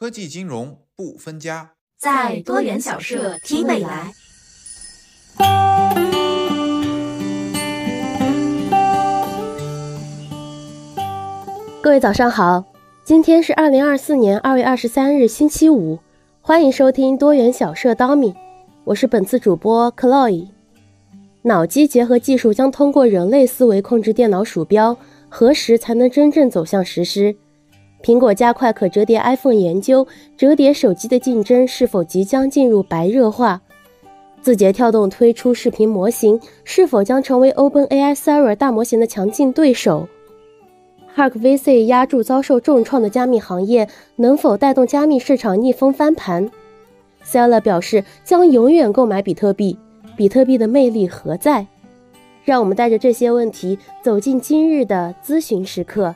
科技金融不分家，在多元小社听未来。各位早上好，今天是二零二四年二月二十三日，星期五，欢迎收听多元小社 Domi，，我是本次主播 Chloe。脑机结合技术将通过人类思维控制电脑鼠标，何时才能真正走向实施？苹果加快可折叠 iPhone 研究，折叠手机的竞争是否即将进入白热化？字节跳动推出视频模型，是否将成为 OpenAI Sora 大模型的强劲对手？Hark VC 压住遭受重创的加密行业，能否带动加密市场逆风翻盘？Seller 表示将永远购买比特币，比特币的魅力何在？让我们带着这些问题走进今日的咨询时刻。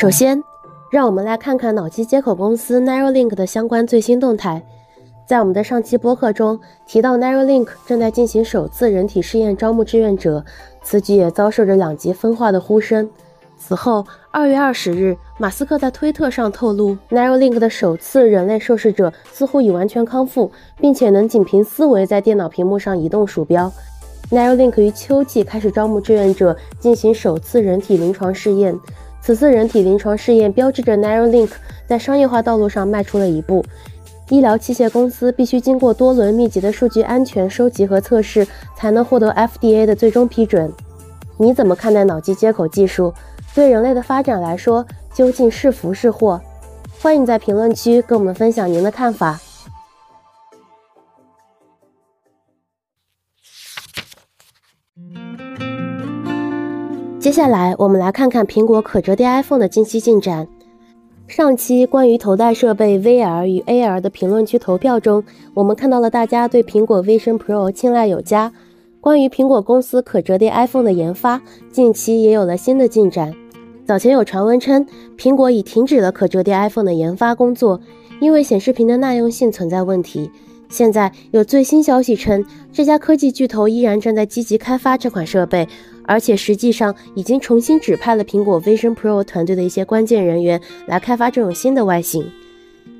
首先，让我们来看看脑机接口公司 Neuralink 的相关最新动态。在我们的上期播客中提到，Neuralink 正在进行首次人体试验，招募志愿者。此举也遭受着两极分化的呼声。此后，二月二十日，马斯克在推特上透露，Neuralink 的首次人类受试者似乎已完全康复，并且能仅凭思维在电脑屏幕上移动鼠标。Neuralink 于秋季开始招募志愿者，进行首次人体临床试验。此次人体临床试验标志着 Neuralink 在商业化道路上迈出了一步。医疗器械公司必须经过多轮密集的数据安全收集和测试，才能获得 FDA 的最终批准。你怎么看待脑机接口技术？对人类的发展来说，究竟是福是祸？欢迎在评论区跟我们分享您的看法。接下来，我们来看看苹果可折叠 iPhone 的近期进展。上期关于头戴设备 VR 与 AR 的评论区投票中，我们看到了大家对苹果 Vision Pro 青睐有加。关于苹果公司可折叠 iPhone 的研发，近期也有了新的进展。早前有传闻称，苹果已停止了可折叠 iPhone 的研发工作，因为显示屏的耐用性存在问题。现在有最新消息称，这家科技巨头依然正在积极开发这款设备。而且实际上已经重新指派了苹果 Vision Pro 团队的一些关键人员来开发这种新的外形。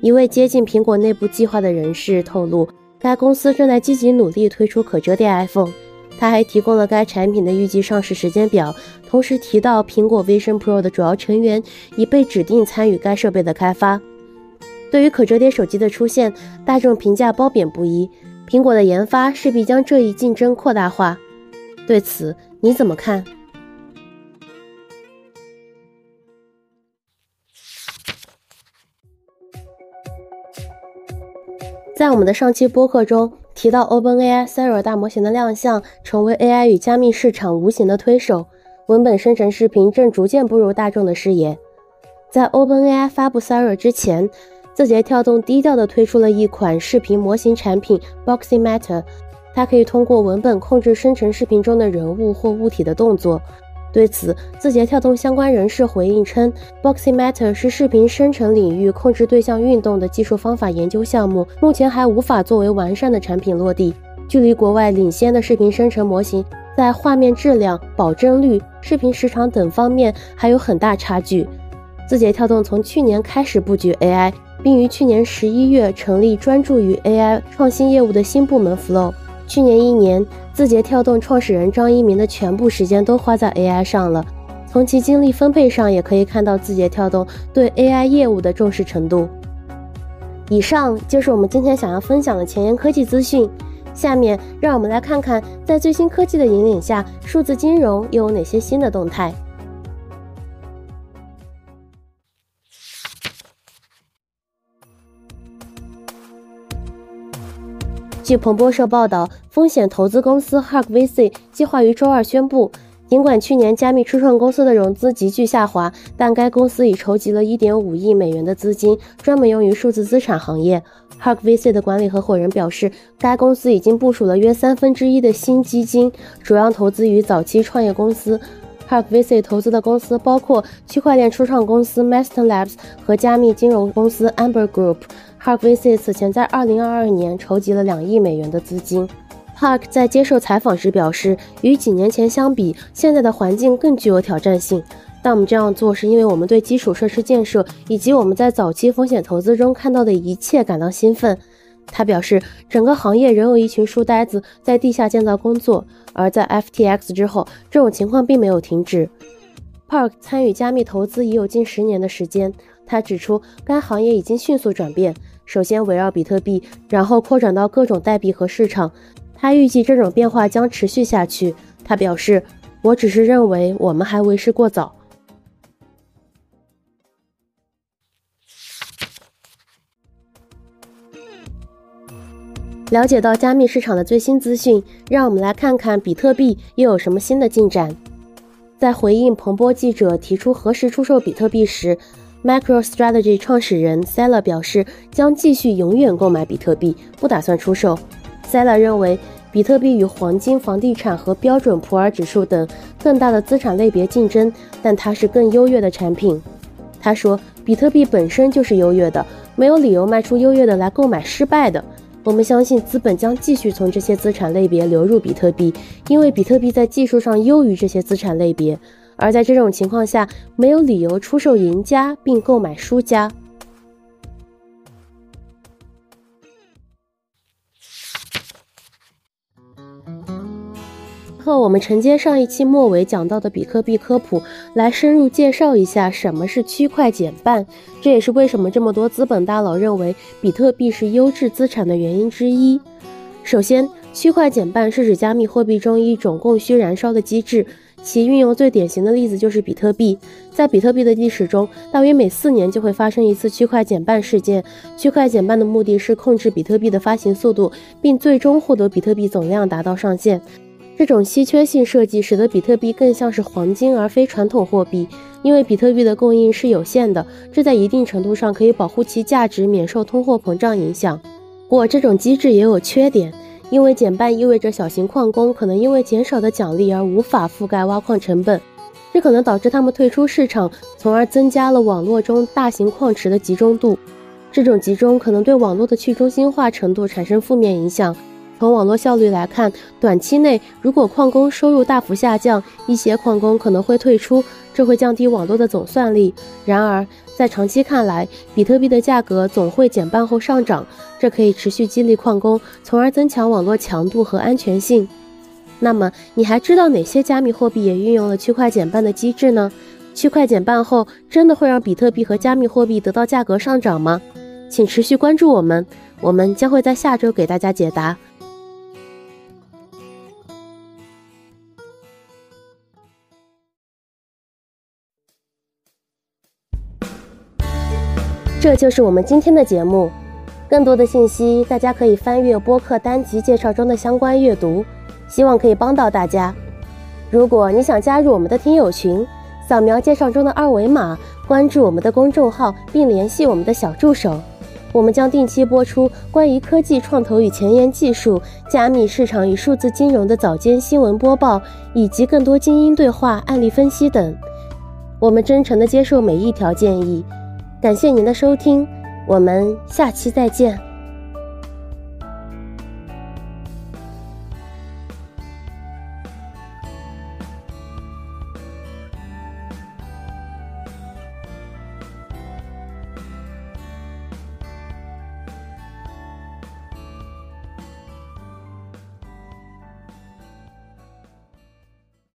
一位接近苹果内部计划的人士透露，该公司正在积极努力推出可折叠 iPhone。他还提供了该产品的预计上市时间表，同时提到苹果 Vision Pro 的主要成员已被指定参与该设备的开发。对于可折叠手机的出现，大众评价褒贬不一。苹果的研发势必将这一竞争扩大化。对此，你怎么看？在我们的上期播客中提到，OpenAI Sora 大模型的亮相，成为 AI 与加密市场无形的推手，文本生成视频正逐渐步入大众的视野。在 OpenAI 发布 Sora 之前，字节跳动低调地推出了一款视频模型产品 Boxy Matter。它可以通过文本控制生成视频中的人物或物体的动作。对此，字节跳动相关人士回应称，Boxy Matter 是视频生成领域控制对象运动的技术方法研究项目，目前还无法作为完善的产品落地，距离国外领先的视频生成模型在画面质量、保真率、视频时长等方面还有很大差距。字节跳动从去年开始布局 AI，并于去年十一月成立专注于 AI 创新业务的新部门 Flow。去年一年，字节跳动创始人张一鸣的全部时间都花在 AI 上了。从其精力分配上也可以看到字节跳动对 AI 业务的重视程度。以上就是我们今天想要分享的前沿科技资讯。下面让我们来看看，在最新科技的引领下，数字金融又有哪些新的动态。据彭博社报道，风险投资公司 Hark VC 计划于周二宣布，尽管去年加密初创公司的融资急剧下滑，但该公司已筹集了1.5亿美元的资金，专门用于数字资产行业。Hark VC 的管理合伙人表示，该公司已经部署了约三分之一的新基金，主要投资于早期创业公司。Park VC 投资的公司包括区块链初创公司 Master Labs 和加密金融公司 Amber Group。Park VC 此前在2022年筹集了两亿美元的资金。Park 在接受采访时表示，与几年前相比，现在的环境更具有挑战性。但我们这样做是因为我们对基础设施建设以及我们在早期风险投资中看到的一切感到兴奋。他表示，整个行业仍有一群书呆子在地下建造工作，而在 FTX 之后，这种情况并没有停止。Park 参与加密投资已有近十年的时间。他指出，该行业已经迅速转变，首先围绕比特币，然后扩展到各种代币和市场。他预计这种变化将持续下去。他表示：“我只是认为我们还为时过早。”了解到加密市场的最新资讯，让我们来看看比特币又有什么新的进展。在回应彭博记者提出何时出售比特币时，MicroStrategy 创始人 s e l l a 表示将继续永远购买比特币，不打算出售。s e l l a 认为，比特币与黄金、房地产和标准普尔指数等更大的资产类别竞争，但它是更优越的产品。他说，比特币本身就是优越的，没有理由卖出优越的来购买失败的。我们相信资本将继续从这些资产类别流入比特币，因为比特币在技术上优于这些资产类别，而在这种情况下，没有理由出售赢家并购买输家。后我们承接上一期末尾讲到的比特币科普，来深入介绍一下什么是区块减半。这也是为什么这么多资本大佬认为比特币是优质资产的原因之一。首先，区块减半是指加密货币中一种供需燃烧的机制，其运用最典型的例子就是比特币。在比特币的历史中，大约每四年就会发生一次区块减半事件。区块减半的目的是控制比特币的发行速度，并最终获得比特币总量达到上限。这种稀缺性设计使得比特币更像是黄金而非传统货币，因为比特币的供应是有限的，这在一定程度上可以保护其价值免受通货膨胀影响。不过，这种机制也有缺点，因为减半意味着小型矿工可能因为减少的奖励而无法覆盖挖矿成本，这可能导致他们退出市场，从而增加了网络中大型矿池的集中度。这种集中可能对网络的去中心化程度产生负面影响。从网络效率来看，短期内如果矿工收入大幅下降，一些矿工可能会退出，这会降低网络的总算力。然而，在长期看来，比特币的价格总会减半后上涨，这可以持续激励矿工，从而增强网络强度和安全性。那么，你还知道哪些加密货币也运用了区块减半的机制呢？区块减半后真的会让比特币和加密货币得到价格上涨吗？请持续关注我们，我们将会在下周给大家解答。这就是我们今天的节目。更多的信息，大家可以翻阅播客单集介绍中的相关阅读，希望可以帮到大家。如果你想加入我们的听友群，扫描介绍中的二维码，关注我们的公众号，并联系我们的小助手。我们将定期播出关于科技创投与前沿技术、加密市场与数字金融的早间新闻播报，以及更多精英对话、案例分析等。我们真诚地接受每一条建议。感谢您的收听，我们下期再见。